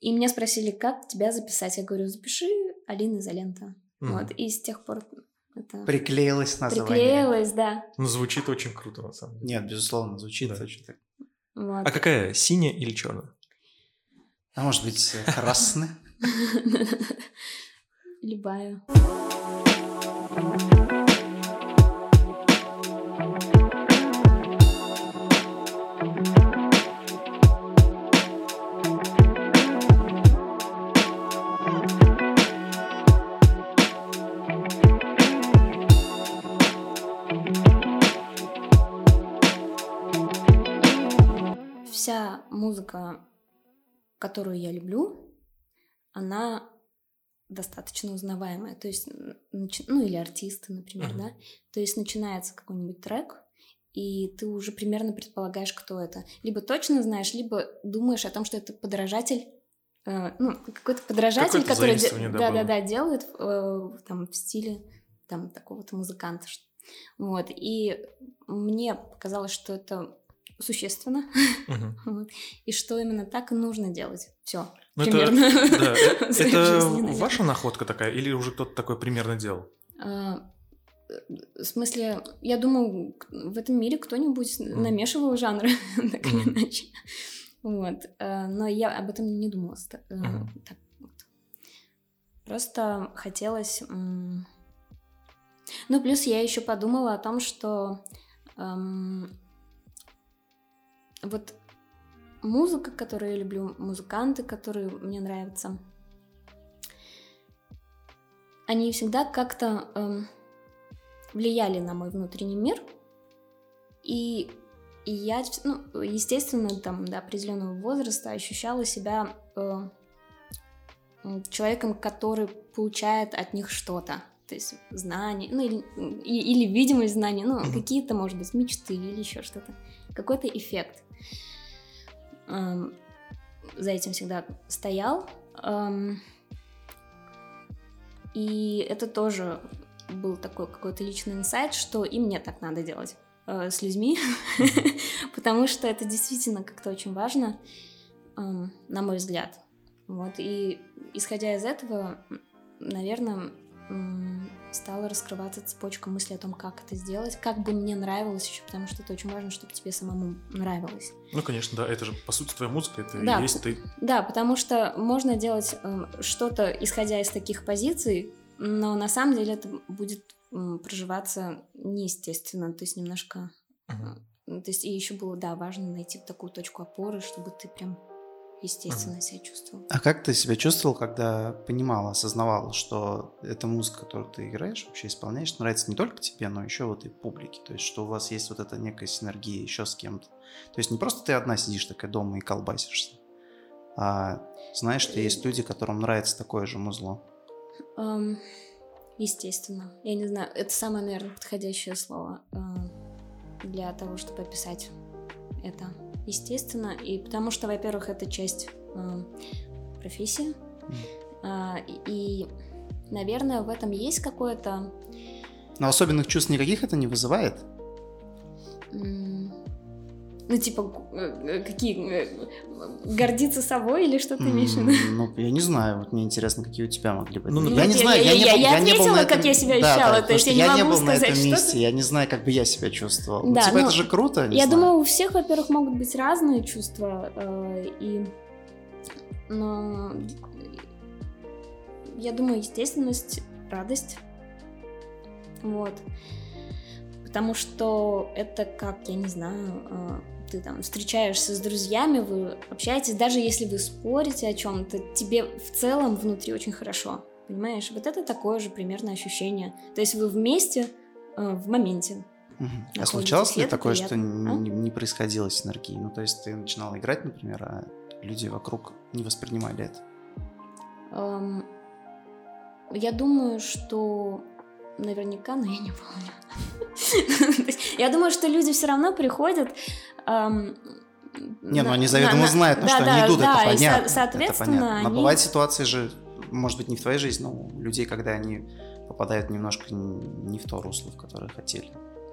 И меня спросили, как тебя записать. Я говорю, запиши Алина Изолента. Mm. Вот, и с тех пор это... Приклеилось название. Приклеилось, да. Ну, звучит очень круто, на самом деле. Нет, безусловно, звучит да. очень так. Вот. А какая, синяя или черная? А может быть, красная? Любая. Музыка, которую я люблю, она достаточно узнаваемая. То есть, ну или артисты, например, uh-huh. да. То есть начинается какой-нибудь трек, и ты уже примерно предполагаешь, кто это. Либо точно знаешь, либо думаешь о том, что это подражатель э, ну, какой-то подражатель, какой который де- да, да, да, делает э, там в стиле там такого-то музыканта. Вот. И мне показалось, что это существенно, uh-huh. вот. и что именно так и нужно делать. Все. Ну, примерно. Это, да, это ваша находка такая, или уже кто-то такой примерно делал? А, в смысле, я думаю, в этом мире кто-нибудь mm. намешивал жанры, так или иначе. Вот. А, но я об этом не думала. Mm. Так, вот. Просто хотелось... Ну, плюс я еще подумала о том, что эм, вот музыка, которую я люблю, музыканты, которые мне нравятся, они всегда как-то эм, влияли на мой внутренний мир. И, и я, ну, естественно, там до определенного возраста ощущала себя э, человеком, который получает от них что-то. То есть знания, ну или, или видимость знаний, ну, какие-то, может быть, мечты или еще что-то. Какой-то эффект эм, за этим всегда стоял. Эм, и это тоже был такой какой-то личный инсайт, что и мне так надо делать э, с людьми, потому что это действительно как-то очень важно, э, на мой взгляд. Вот, и исходя из этого, наверное, стала раскрываться цепочка мысли о том, как это сделать, как бы мне нравилось еще, потому что это очень важно, чтобы тебе самому нравилось. Ну, конечно, да, это же, по сути, твоя музыка, это да, и есть ты. Да, потому что можно делать э, что-то, исходя из таких позиций, но на самом деле это будет э, проживаться неестественно, то есть немножко... Uh-huh. То есть и еще было, да, важно найти такую точку опоры, чтобы ты прям естественно, себя чувствовал. А как ты себя чувствовал, когда понимала, осознавала, что эта музыка, которую ты играешь, вообще исполняешь, нравится не только тебе, но еще вот и публике? То есть, что у вас есть вот эта некая синергия еще с кем-то? То есть, не просто ты одна сидишь такая дома и колбасишься, а знаешь, что есть люди, которым нравится такое же музло? Um, естественно. Я не знаю, это самое, наверное, подходящее слово uh, для того, чтобы описать это естественно, и потому что, во-первых, это часть э, профессии, э, и, наверное, в этом есть какое-то... Но особенных чувств никаких это не вызывает? Ну, типа, э, какие? Э, гордиться собой или что ты имеешь в виду? Ну, я не знаю. Вот мне интересно, какие у тебя могли быть. Ну, я не знаю. Я, я, я, я ответила, как я себя ощущала. то есть я не могу сказать, что... Я не был на этом месте, я не знаю, как бы я себя чувствовал. Да, типа, это же круто, Я думаю, у всех, во-первых, могут быть разные чувства. Э, и... Но... Я думаю, естественность, радость. Вот. Потому что это как, я не знаю, ты там встречаешься с друзьями, вы общаетесь, даже если вы спорите о чем-то, тебе в целом внутри очень хорошо, понимаешь? Вот это такое же примерно ощущение. То есть вы вместе э, в моменте. Угу. А случалось ли такое, приятно. что а? не, не происходило синергии? Ну, то есть ты начинала играть, например, а люди вокруг не воспринимали это? Эм, я думаю, что наверняка, но я не помню. Я думаю, что люди все равно приходят не, ну они заведомо на, знают, на что они идут, это понятно. соответственно. Но бывают ситуации же, может быть, не в твоей жизни, но у людей, когда они попадают немножко не в то русло, в которое хотели.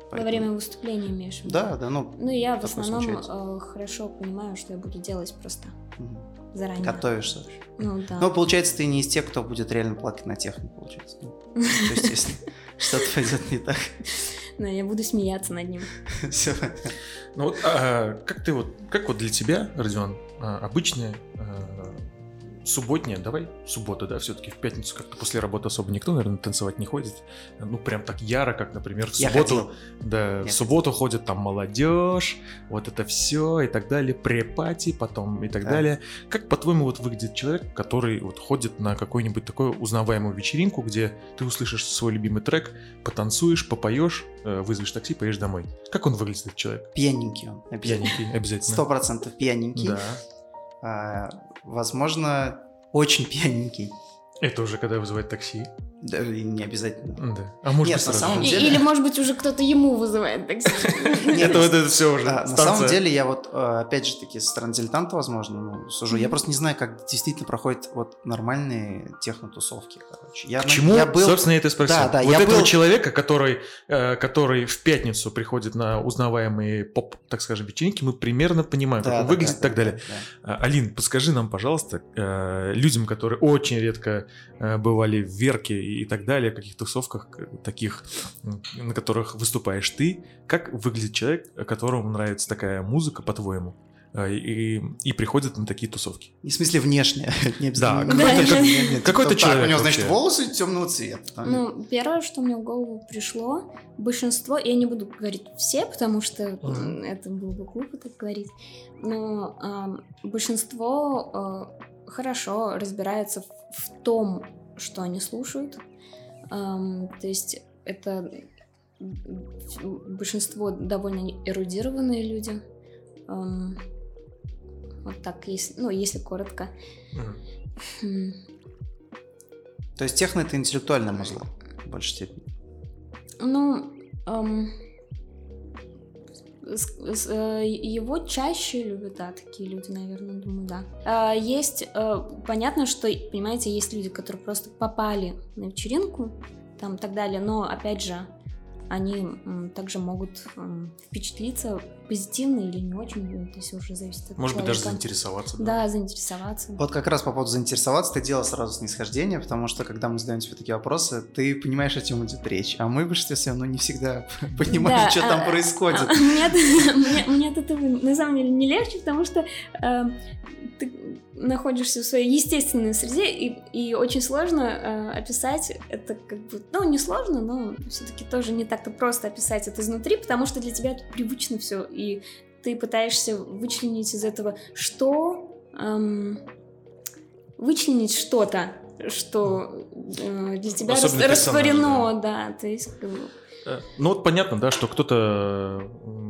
Поэтому... Во время выступления имеешь в виду? Да, да, ну. Ну, я в основном. Э, хорошо понимаю, что я буду делать просто. Угу. Заранее. Готовишься вообще. Ну да. Ну, получается, ты не из тех, кто будет реально плакать на технике, получается. Ну, То есть, если что-то пойдет не так, Да, я буду смеяться над ним. все. Ну вот, а, как ты вот, как вот для тебя, Родион, а, обычная а, субботняя, давай суббота, да, все-таки в пятницу как-то после работы особо никто, наверное, танцевать не ходит. Ну, прям так яро, как, например, в субботу. ходил. Да, Я в субботу ходит там молодежь, вот это все и так далее, препати потом и так Да. далее. Как, по-твоему, вот выглядит человек, который вот ходит на какую-нибудь такую узнаваемую вечеринку, где ты услышишь свой любимый трек, потанцуешь, попоешь, э, вызовешь такси, поедешь домой. Как он выглядит, этот человек? Пьяненький он. обязательно. Пьяненький, обязательно. Сто процентов пьяненький. Да. Возможно, очень пьяненький. Это уже когда вызывает такси. Да, не обязательно. Да. А может Нет, быть, на сразу самом деле- Или, может быть, уже кто-то ему вызывает такси. Нет, Это вот это все уже. А, на самом деле, я вот, э, опять же таки, со стороны дилетанта, возможно, ну, сужу. Я просто не знаю, как действительно проходят вот нормальные технотусовки, короче. Чему, собственно, я это спросил. Да, да, вот этого человека, который, э, который в пятницу приходит на узнаваемые поп, так скажем, вечеринки, мы примерно понимаем, как он выглядит и так да, далее. да, А, Алин, подскажи нам, пожалуйста, э, людям, которые очень редко э, бывали в Верке и так далее, в каких тусовках к- таких, на которых выступаешь ты, как выглядит человек, которому нравится такая музыка, по-твоему, э, и, и приходит на такие тусовки? И в смысле внешне, не Да, обязательно. какой-то- Нет, нет, нет, нет, какой-то так, человек У него, значит, вообще. волосы темного цвета. Ну, первое, что мне в голову пришло, большинство, я не буду говорить все, потому что это было бы глупо так говорить, но большинство э, хорошо разбирается в, в том, что они слушают. Ам, то есть это большинство довольно эрудированные люди. Ам, вот так, если, ну, если коротко. М. То есть техно это интеллектуальное музло в большей степени. Ну, ам, с- с- э, его чаще любят, да, такие люди, наверное, думаю, да. А, Есть, э, понятно, что, понимаете, есть люди, которые просто попали на вечеринку, там, так далее, но, опять же, они также могут впечатлиться позитивно или не очень, ну, то есть уже зависит от Может быть, даже человека. заинтересоваться. Да, заинтересоваться. Вот как раз по поводу заинтересоваться, ты делал сразу снисхождение, потому что когда мы задаем тебе такие вопросы, ты понимаешь, о чем идет речь. А мы в большинстве своем, ну, не всегда понимаем, Да, что а- там происходит. А, Мне, от- мне- мне от этого на самом деле не легче, потому что э, ты находишься в своей естественной среде, и, и очень сложно э, описать это как бы, ну, не сложно, но все-таки тоже не так-то просто описать это изнутри, потому что для тебя это привычно все, и ты пытаешься вычленить из этого, что... эм, вычленить что-то, что э, для тебя рас- Особенно растворено, да, то есть как бы, Э, Ну вот понятно, да, что кто-то, м,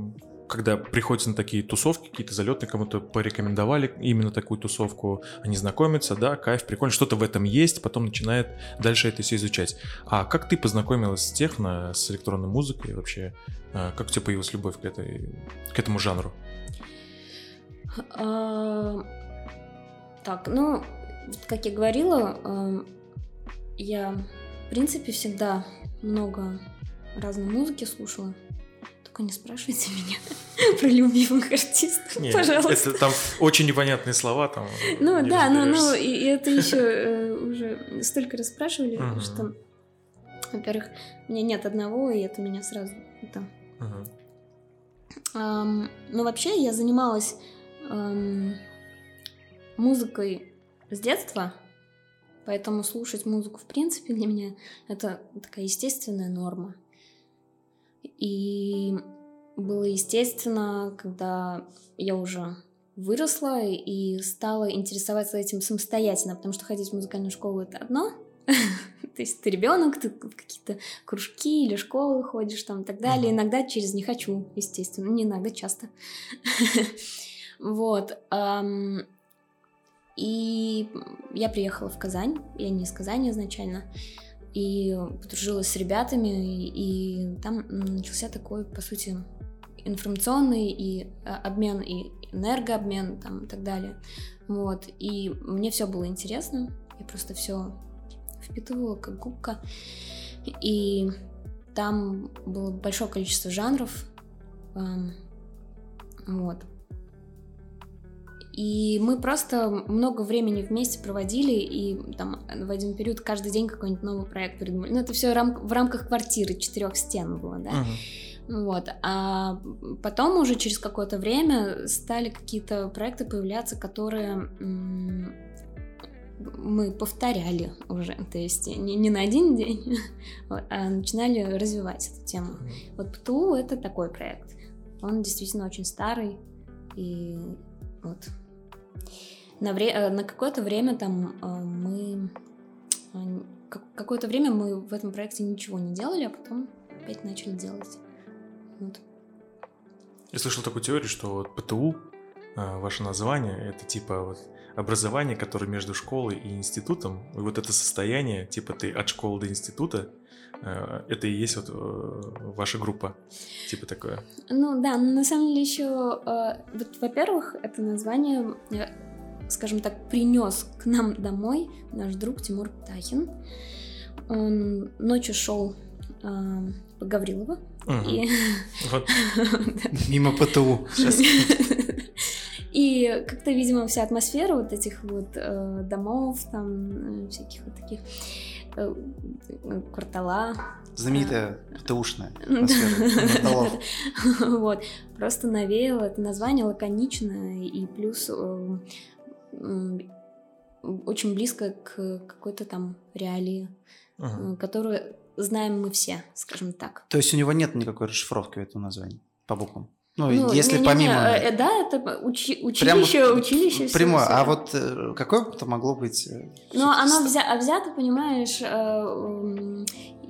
когда приходится на такие тусовки, какие-то залетные, кому-то порекомендовали именно такую тусовку, они знакомятся, да, кайф, прикольно, что-то в этом есть, потом начинает дальше это все изучать. А как ты познакомилась с техно, с электронной музыкой вообще? э, Как у тебя появилась любовь к, этой, к этому жанру? А, Так, ну, как я говорила, эм, я, в принципе, всегда много разной музыки слушала. Только не спрашивайте меня про любимых артистов, Не, пожалуйста. Это там очень непонятные слова там. Ну да, ну, ну и, это еще э, уже столько раз спрашивали, Мгм. что, во-первых, у меня нет одного, и это меня сразу это Мгм. Ам, ну, вообще, я занималась ам, музыкой с детства, поэтому слушать музыку, в принципе, для меня это такая естественная норма. И было естественно, когда я уже выросла и стала интересоваться этим самостоятельно, потому что ходить в музыкальную школу это одно, то есть ты ребенок, ты в какие-то кружки или школы ходишь там и так далее. Иногда через не хочу, естественно, не иногда, часто. Вот. И я приехала в Казань, я не из Казани изначально, и подружилась с ребятами, и там начался такой, по сути, информационный и а, обмен, и энергообмен там и так далее. Вот. И мне все было интересно, я просто все впитывала как губка. И там было большое количество жанров. эм, Вот. И мы просто много времени вместе проводили, и там в один период каждый день какой-нибудь новый проект придумали. Ну, это все рам- в рамках квартиры четырех стен было, да. Мгм. Вот. А потом уже через какое-то время стали какие-то проекты появляться, которые м, мы повторяли уже. То есть не, не на один день, а начинали развивать эту тему. Вот ПТУ это такой проект. Он действительно очень старый. И вот на, вре- э, на какое-то время там э, мы... э, как- Какое-то время мы в этом проекте ничего не делали, а потом опять начали делать. Вот. Я слышал такую теорию, что вот ПТУ, ваше название, это типа вот образование, которое между школой и институтом, и вот это состояние, типа ты от школы до института, а, это и есть вот э, ваша группа, типа такое. Ну да, но на самом деле еще, вот, во-первых, это название, э, скажем так, принес к нам домой наш друг Тимур Птахин. Он ночью шел э, по Гаврилово. Мгм. И... Вот. Мимо ПТУ. Сейчас. И как-то, видимо, вся атмосфера вот этих вот э, домов, там, э, всяких вот таких э, э, квартала. Знаменитая ПТУшная атмосфера кварталов. Вот. Просто навеяло это название лаконично и плюс э, очень близко к какой-то там реалии, э, которую знаем мы все, скажем так. То есть у него нет никакой расшифровки этого названия по буквам? Ну, Ну, если не-не-не, помимо... э, э, да, это учи- училище, училище. всё- Прямое. А вот э, какое-то могло быть... э, Ну, оно взя- а взято, понимаешь,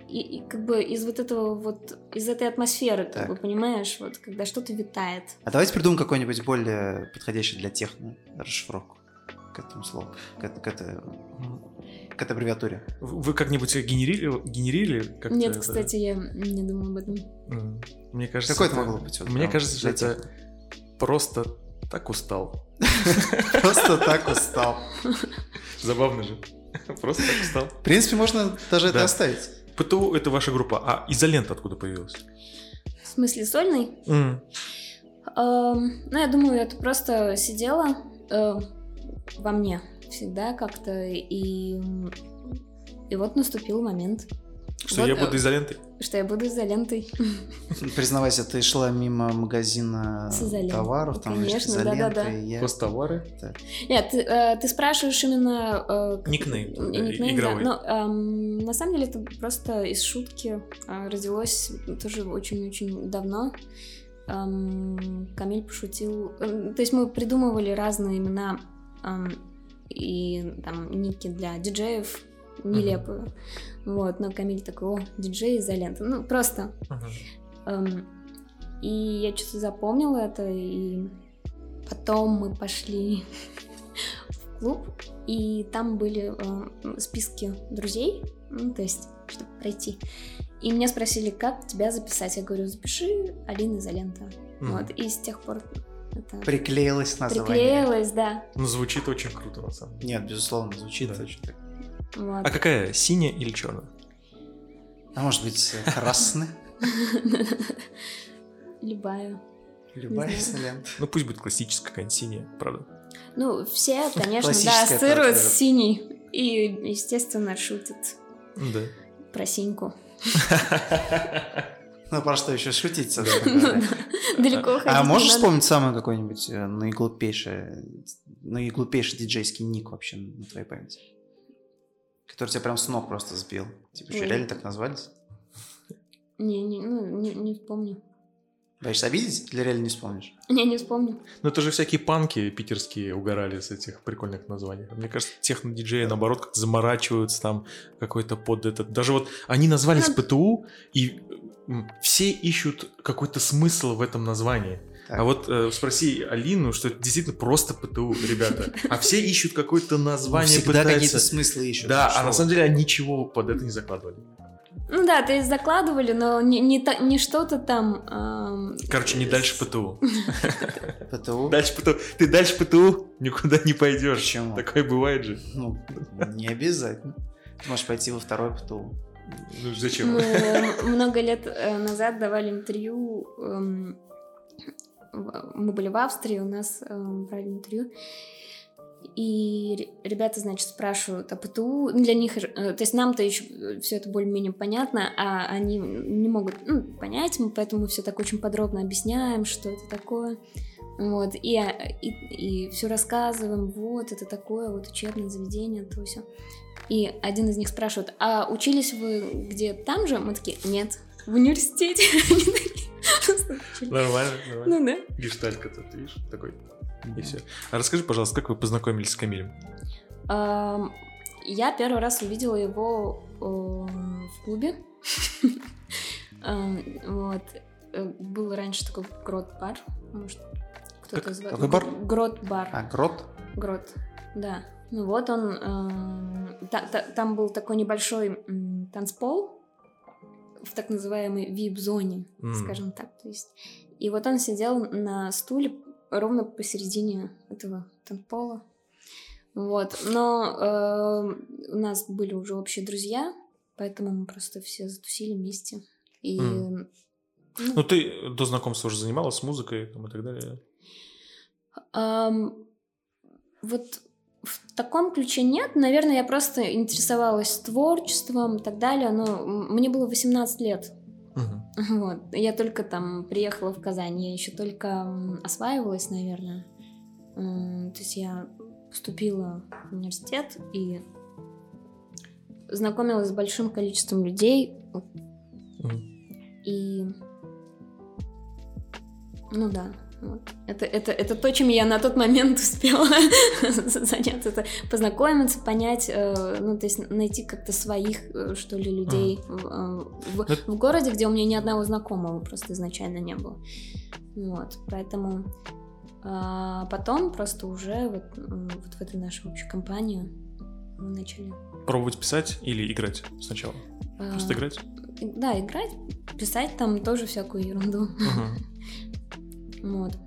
и, и как бы из вот этого вот, из этой атмосферы, как Так. бы, понимаешь, вот, когда что-то витает. А давайте придумаем какой-нибудь более подходящий для техно расшифровку к этому слову, к, к этой, к этой аббревиатуре. Вы как-нибудь генерили, генерили как-то Нет, это? кстати, я не думаю об этом. Мне кажется, Какое это могло быть? вот Мне кажется, что это просто так устал. Просто так устал. Забавно же. Просто так устал. В принципе, можно даже это оставить. ПТУ это ваша группа, а изолента откуда появилась? В смысле, сольный? Эм, ну, я думаю, это просто сидела э, во мне всегда как-то, и, и вот наступил момент, Что Вот, я э, буду изолентой? что я буду изолентой. Признавайся, ты шла мимо магазина товаров, там Конечно, изолента, да-да-да. и я- Хостовары? Нет, ты, э, ты спрашиваешь именно... э, Никнейм, э, никнейм, игровой. да. Но эм, на самом деле это просто из шутки э, родилось тоже очень-очень давно. Эм, Камиль пошутил... э, То есть мы придумывали разные имена эм, и там ники для диджеев нелепые. Вот, но Камиль такой, о, диджей изолента. Ну, просто Мгм. Эм, И я что-то запомнила это, и потом мы пошли в клуб, и там были э, списки друзей, ну, то есть, чтобы пройти. И меня спросили, как тебя записать. Я говорю, запиши Алина Изолента. Мгм. Вот, и с тех пор это Приклеилось название. приклеилось, да. Ну, звучит очень круто, на самом деле. Нет, безусловно, звучит Да. очень так. Вот. А какая, синяя или черная? А может быть, красный? Любая. Любая изолента. Ну, пусть будет классическая какая-нибудь синяя, правда. Ну, все, конечно, да, ассоциируют с синей. И, естественно, шутят Да. про синьку. Ну, про что еще шутить, собственно говоря. Далеко ходить А можешь вспомнить самый какой-нибудь э, наиглупейший, наиглупейший диджейский ник вообще на твоей памяти? Который тебя прям с ног просто сбил. Типа, что, реально так назвались? Не, не, ну, не, не вспомню. Боишься обидеть или реально не вспомнишь? Не, не вспомню. Ну, это же всякие панки питерские угорали с этих прикольных названий. Мне кажется, техно-диджеи, наоборот, как заморачиваются там какой-то под этот... Даже вот они назвались Ну, ПТУ, и все ищут какой-то смысл в этом названии. Так. А вот э, спроси Алину, что это действительно просто ПТУ, ребята. А все ищут какое-то название, Всегда какие-то пытаются... смыслы ищут. Да, а на самом деле они ничего под это не закладывали. Ну да, то есть закладывали, но не, не, та- не что-то там... ам, Короче, не дальше ПТУ. ПТУ? Дальше ПТУ. Ты дальше ПТУ никуда не пойдешь. Почему? Такое бывает же. Ну, не обязательно. Ты можешь пойти во второй ПТУ. Ну зачем? Мы много лет э, назад давали интервью эм, мы были в Австрии, у нас э, брали интервью, и ре- ребята, значит, спрашивают о ПТУ. Ну, Для них, э, то есть нам-то еще все это более-менее понятно, а они не могут ну, понять, мы поэтому все так очень подробно объясняем, что это такое. Вот, и, а, и, все рассказываем, вот, это такое, вот учебное заведение, то все. И один из них спрашивает, а учились вы где там же? Мы такие, нет, в университете. Нормально, нормально. Ну да. Гешталька тут, видишь, такой. И все. А расскажи, пожалуйста, как вы познакомились с Камилем? Ам, Я первый раз увидела его э, в клубе. Вот. Э, Был раньше такой грот-бар. Может, кто-то звал. Грот-бар. А, грот? Грот, да. Ну вот он, эм, та- та- там был такой небольшой м, танцпол в так называемой вип-зоне, М. скажем так. То есть, и вот он сидел на стуле ровно посередине этого танцпола. Вот, но эм, у нас были уже общие друзья, поэтому мы просто все затусили вместе. И М. ну, Ну, ты до знакомства уже занималась музыкой там, и так далее. Ам, вот в таком ключе нет. Наверное, я просто интересовалась творчеством и так далее. Но мне было 18 лет. Мгм. Вот. Я только там приехала в Казань. Я еще только осваивалась, наверное. То есть я поступила в университет и знакомилась с большим количеством людей. Мгм. И... Ну да, вот. Это, это, это то, чем я на тот момент успела заняться. Это познакомиться, понять, э, ну, то есть найти как-то своих, э, что ли, людей в, э, в- в городе, где у меня ни одного знакомого просто изначально не было. Вот, поэтому а, потом просто уже вот, вот в этой нашей общей компании мы начали... Пробовать писать или играть сначала? а, Просто играть? Да, играть, писать там тоже всякую ерунду. Мгм. Вот.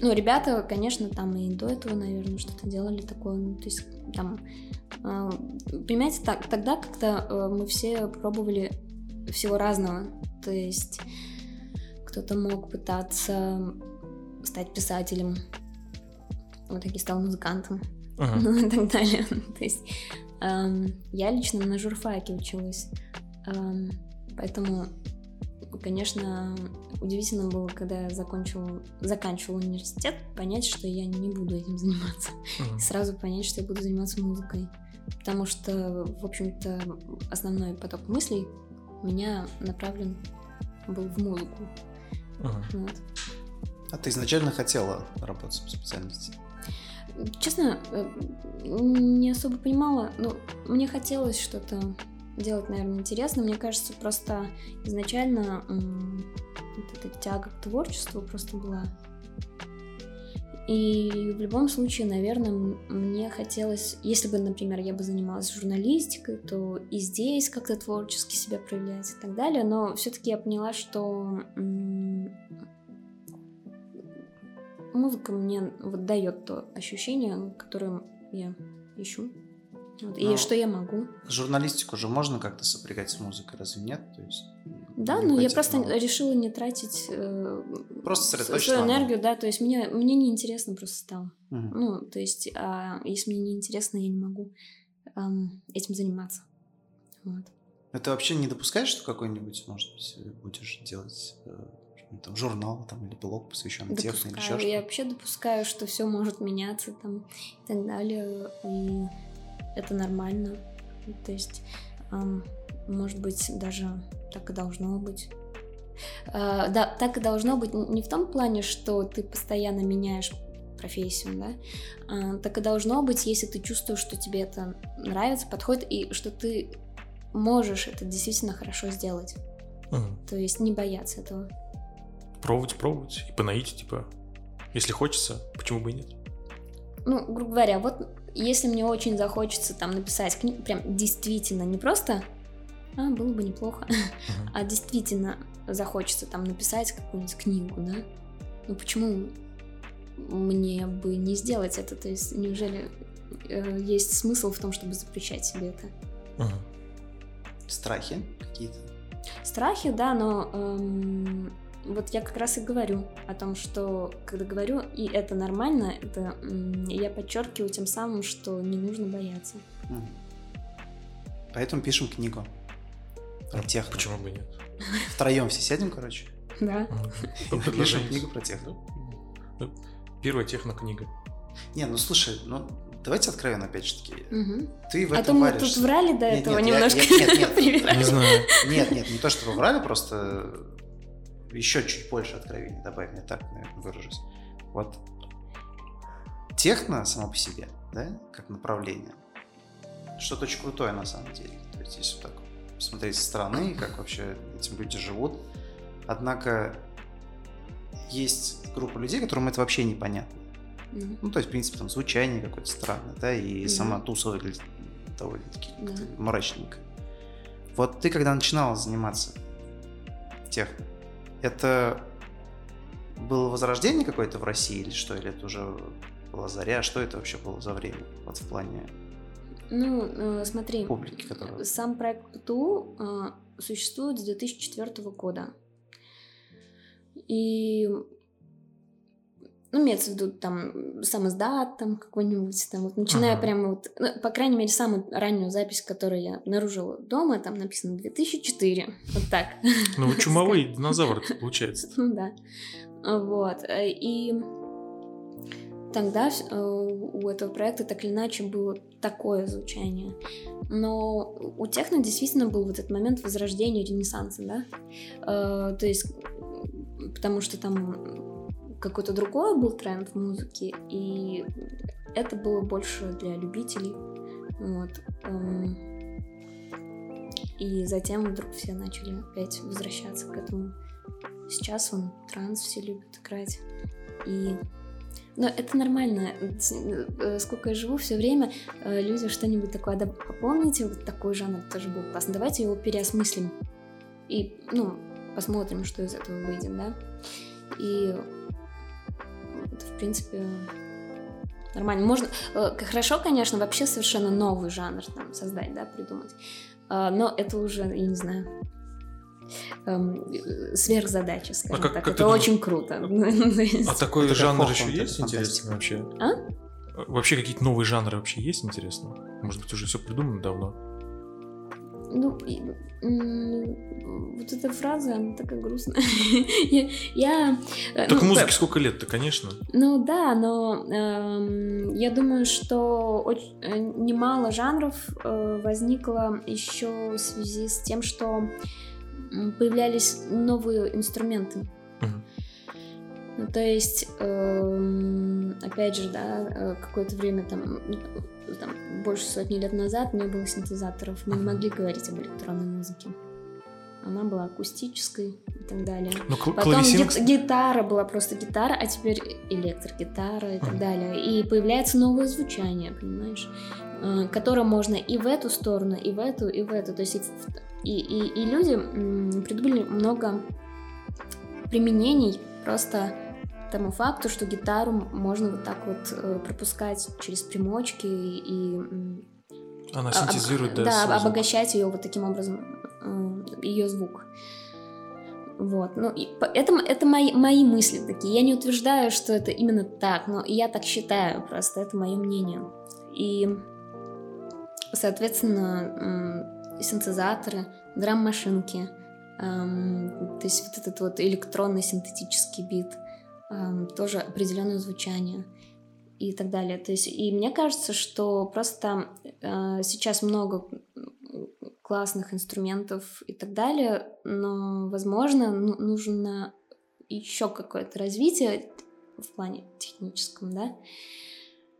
Ну, ребята, конечно, там и до этого, наверное, что-то делали такое. Ну, то есть там... э, понимаете, так, тогда как-то э, мы все пробовали всего разного. То есть кто-то мог пытаться стать писателем, в итоге стал музыкантом, Ага. ну и так далее. То есть эм, я лично на журфаке училась, Эм, поэтому, конечно, удивительно было, когда я закончила, заканчивала университет, понять, что я не буду этим заниматься. И сразу понять, что я буду заниматься музыкой. Потому что, в общем-то, основной поток мыслей у меня направлен был в музыку. Ага. Вот. А ты изначально хотела работать по специальности? Честно, э, не особо понимала. Ну, мне хотелось что-то делать, наверное, интересно. Мне кажется, просто изначально вот эта тяга к творчеству просто была. И в любом случае, наверное, мне хотелось, если бы, например, я бы занималась журналистикой, то и здесь как-то творчески себя проявлять и так далее. Но все-таки я поняла, что музыка мне вот дает то ощущение, которое я ищу. И что я могу. Журналистику же можно как-то сопрягать с музыкой, разве нет? То есть, Да, но я просто ну, решила не тратить э, Просто свою энергию, да, то есть мне, мне неинтересно просто стало. Мгм. Ну, то есть, а если мне неинтересно, я не могу ам, этим заниматься. Вот. Ты вообще не допускаешь, что какой-нибудь, может быть, будешь делать э, ну, там, журнал там, или блог, посвященный техно или еще Допускаю. что-то? Я вообще допускаю, что все может меняться там и так далее. И это нормально. То есть, может быть, даже так и должно быть. А, да, так и должно быть не в том плане, что ты постоянно меняешь профессию, да, а, так и должно быть, если ты чувствуешь, что тебе это нравится, подходит, и что ты можешь это действительно хорошо сделать. Мгм. То есть не бояться этого. Пробовать, пробовать. И по наитию, типа, если хочется, почему бы и нет? ну, грубо говоря, вот если мне очень захочется там написать книгу, прям действительно, не просто, а, было бы неплохо, а действительно захочется там написать какую-нибудь книгу, да, ну почему мне бы не сделать это? То есть неужели э, есть смысл в том, чтобы запрещать себе это? Страхи какие-то? Страхи, да, но эм, вот я как раз и говорю о том, что когда говорю, и это нормально, это я подчеркиваю тем самым, что не нужно бояться. Поэтому пишем книгу. Про. А Почему бы нет? Втроем все сядем, короче. Да. Напишем Предложение. книгу про техно. Ну, Первая технокнига. Не, ну слушай, ну давайте откровенно опять же таки. Мгм. Ты в А то этом мы варишься. тут врали до Нет, этого нет, немножко. я- нет, нет. привирали. Не знаю. Нет, нет, не то, что вы врали, просто еще чуть больше откровений добавим, я так, наверное, выражусь. Вот техно само по себе, да, как направление, что-то очень крутое на самом деле. То есть, если вот так посмотреть со стороны, как вообще эти люди живут. Однако есть группа людей, которым это вообще непонятно. Мгм. Ну, то есть, в принципе, там звучание какое-то странное, да, и Да. сама туса выглядит довольно-таки как-то мрачненько. Вот ты, когда начинала заниматься техно, это было возрождение какое-то в России или что? Или это уже была заря? Что это вообще было за время? Вот в плане Ну, э, смотри, публики, которая... сам проект ПТУ э, существует с 2004 года. И ну, имеется в виду там сам издат там какой-нибудь, там вот начиная Ага. прямо вот, ну, по крайней мере, самую раннюю запись, которую я обнаружила дома, там написано 2004, вот так. Ну, чумовой динозавр получается. Ну да. Вот. И тогда э, у этого проекта так или иначе было такое звучание. Но у техно действительно был вот этот момент возрождения, ренессанса, да? Э, То есть, потому что там какой-то другой был тренд в музыке, и это было больше для любителей. Вот. Эм, И затем вдруг все начали опять возвращаться к этому Сейчас он транс все любят играть. И но это нормально. Э, Сколько я живу, все время э, люди что-нибудь такое. «Да, помните, вот такой жанр тоже был классно. Давайте его переосмыслим. И, ну, посмотрим, что из этого выйдет, да? И принципе, нормально. Можно, э, хорошо, конечно, вообще совершенно новый жанр там создать, да, придумать. А, Но это уже, я не знаю, эм, э, сверхзадача, скажем как- так. как это очень круто. То есть- А такой Это жанр еще есть интересный вообще? А? Вообще какие-то новые жанры вообще есть интересно? Может быть, уже все придумано давно? Ну, и, вот эта фраза, она такая грустная. Я... я, э, Так ну, музыке про- сколько лет-то, конечно. Ну да, но эм, я думаю, что оч- э, немало жанров э, возникло еще в связи с тем, что появлялись новые инструменты. Ну, то есть, эм, опять же, да, э, какое-то время там, там, больше сотни лет назад не было синтезаторов, мы не могли говорить об электронной музыке. Она была акустической и так далее. Ну, кл- Потом клавесин, гит- гитара была просто гитара, а теперь электрогитара и так Мгм. далее. И появляется новое звучание, понимаешь? Э, Которое можно и в эту сторону, и в эту, и в эту. То есть и, и- и люди м, придумали много применений просто тому факту, что гитару можно вот так вот э, пропускать через примочки и она а- синтезирует, об- да, да, звук. обогащать ее вот таким образом, ее звук. Вот, ну, и это, это мои, мои мысли такие. Я не утверждаю, что это именно так, но я так считаю, просто это мое мнение. И, соответственно, синтезаторы, драм-машинки, эм, то есть вот этот вот электронный синтетический бит, тоже определенное звучание и так далее. То есть, и мне кажется, что просто э, сейчас много классных инструментов и так далее, но, возможно, ну, нужно еще какое-то развитие в плане техническом, да,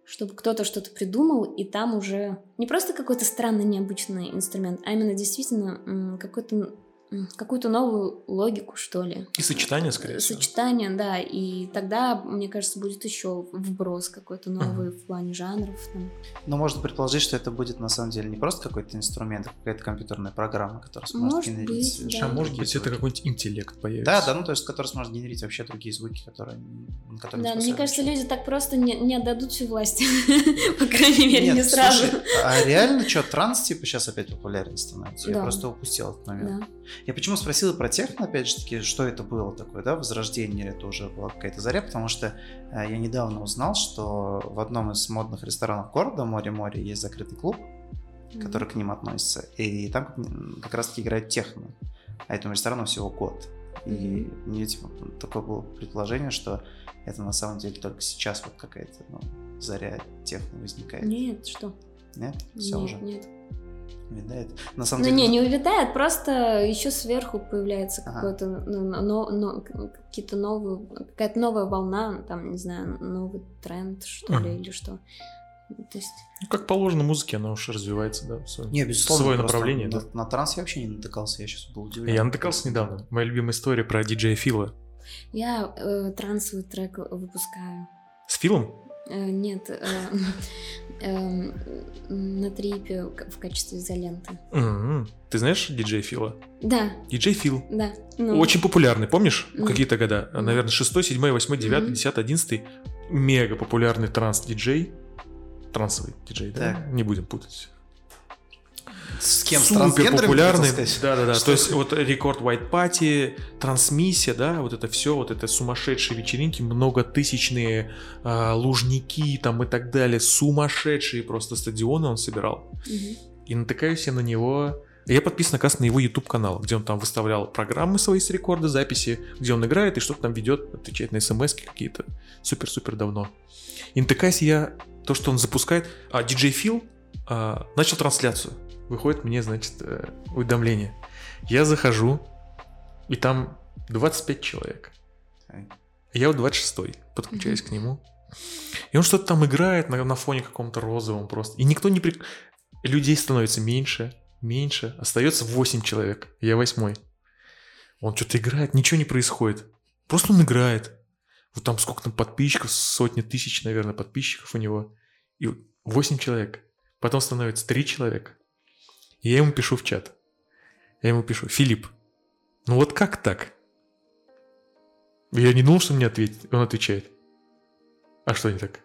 чтобы кто-то что-то придумал, и там уже не просто какой-то странный, необычный инструмент, а именно действительно какой-то какую-то новую логику, что ли. И сочетание, скорее всего. Сочетание, да, и тогда, мне кажется, будет еще вброс какой-то новый в плане жанров. там. Но можно предположить, что это будет на самом деле не просто какой-то инструмент, а какая-то компьютерная программа, которая сможет Может генерить быть, совершенно А да. может быть, это звуки. какой-нибудь интеллект появится. Да, да, ну то есть, который сможет генерить вообще другие звуки, которые, которые Да, не мне кажется, люди так просто не, не отдадут всю власть. По крайней мере, Нет, не сразу. слушай, а реально что, транс типа сейчас опять популярен становится? Я Да. просто упустил этот момент. Да. Я почему спросил про техно, опять же таки, что это было такое, да, возрождение, или это уже была какая-то заря, потому что э, я недавно узнал, что в одном из модных ресторанов города Море-Море есть закрытый клуб, mm-hmm. который к ним относится, и там как раз-таки играет техно, а этому ресторану всего год. И mm-hmm. мне типа, такое было предположение, что это на самом деле только сейчас вот какая-то ну, заря техно возникает. Нет, что? Нет? Все нет, уже? Нет. Увядает. На самом ну деле... не, не увядает, просто еще сверху появляется ага. какой-то, ну, но, но, какие-то новые, какая-то новая волна, там, не знаю, новый тренд, что ли, или что. То есть... Ну, как положено музыке, она уж развивается, да, в свое, не, безусловно, свое направление. На, да. на транс я вообще не натыкался, я сейчас был удивлен. Я натыкался недавно. Моя любимая история про диджея Фила. Я э, трансовый трек выпускаю. С Филом? Э, нет, э, э, на трипе в качестве изоленты. Mm-hmm. Ты знаешь диджей Фила? Да. Диджей Фил. Да. Ну. Очень популярный, помнишь? Mm. Какие-то года? Наверное, 6, 7, 8, 9, mm. 10, 11. Мега популярный транс-диджей. Трансовый диджей, да? Так. Не будем путать. С кем? Супер популярный. Да, да, да. То есть вот рекорд White Party, трансмиссия, да, вот это все, вот это сумасшедшие вечеринки, многотысячные э, лужники там и так далее, сумасшедшие просто стадионы он собирал. Мгм. И натыкаюсь я на него. Я подписан, оказывается, на его YouTube канал, где он там выставлял программы свои с рекорда, записи, где он играет и что-то там ведет, отвечает на смс какие-то. Супер-супер давно. И натыкаюсь я, то, что он запускает. А диджей Фил а, начал трансляцию. Выходит мне, значит, э, уведомление. Я захожу, и там 25 человек. Так. Я вот 26 подключаюсь к нему. И он что-то там играет на, на фоне каком-то розовом просто. И никто не... При... Людей становится меньше, меньше. Остается 8 человек. Я восьмой. Он что-то играет, ничего не происходит. Просто он играет. Вот там сколько там подписчиков, сотни тысяч, наверное, подписчиков у него. И 8 человек. Потом становится 3 человека. И я ему пишу в чат. Я ему пишу, Филипп, ну вот как так? Я не думал, что мне ответит. Он отвечает. А что не так?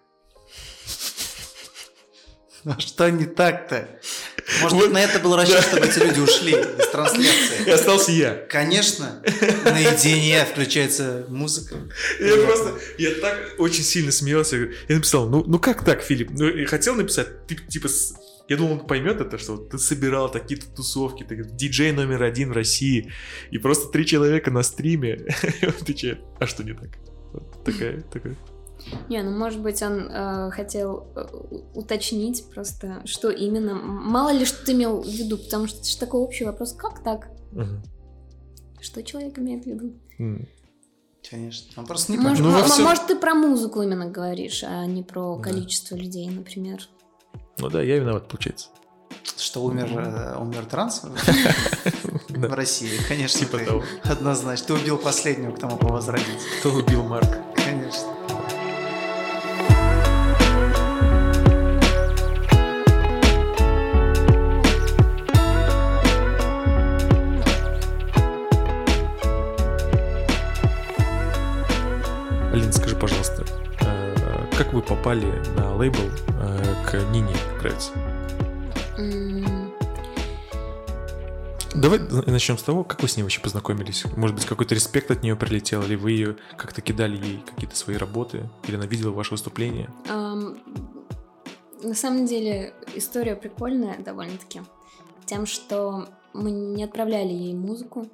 А что не так-то? Может быть, на это был расчет, чтобы эти люди ушли из трансляции. И остался я. Конечно, наедине включается музыка. Я просто, я так очень сильно смеялся. Я написал, ну, ну как так, Филипп? Ну, хотел написать, типа, я думал, он поймет это, что ты собирал такие-то тусовки, ты диджей номер один в России, и просто три человека на стриме. И он отвечает, а что не так? Вот такая, такая. Не, ну может быть он э, хотел э, уточнить просто, что именно. Мало ли что ты имел в виду, потому что это же такой общий вопрос. Как так? Мгм. Что человек имеет в виду? Конечно, он просто не Может. Ну, во м- всем- может, ты про музыку именно говоришь, а не про Да. количество людей, например. Ну да, я виноват, получается. Что умер, э, умер транс в. России, конечно, Типа ты однозначно. Ты убил последнего, кто мог его возродить. Кто убил Марка? Как вы попали на лейбл э, к Нине Кравец? М, Давай начнем с того, как вы с ней вообще познакомились. Может быть, какой-то респект от нее прилетел, или вы ее как-то кидали ей какие-то свои работы, или она видела ваше выступление? ам, На самом деле история прикольная довольно-таки. Тем, что мы не отправляли ей музыку.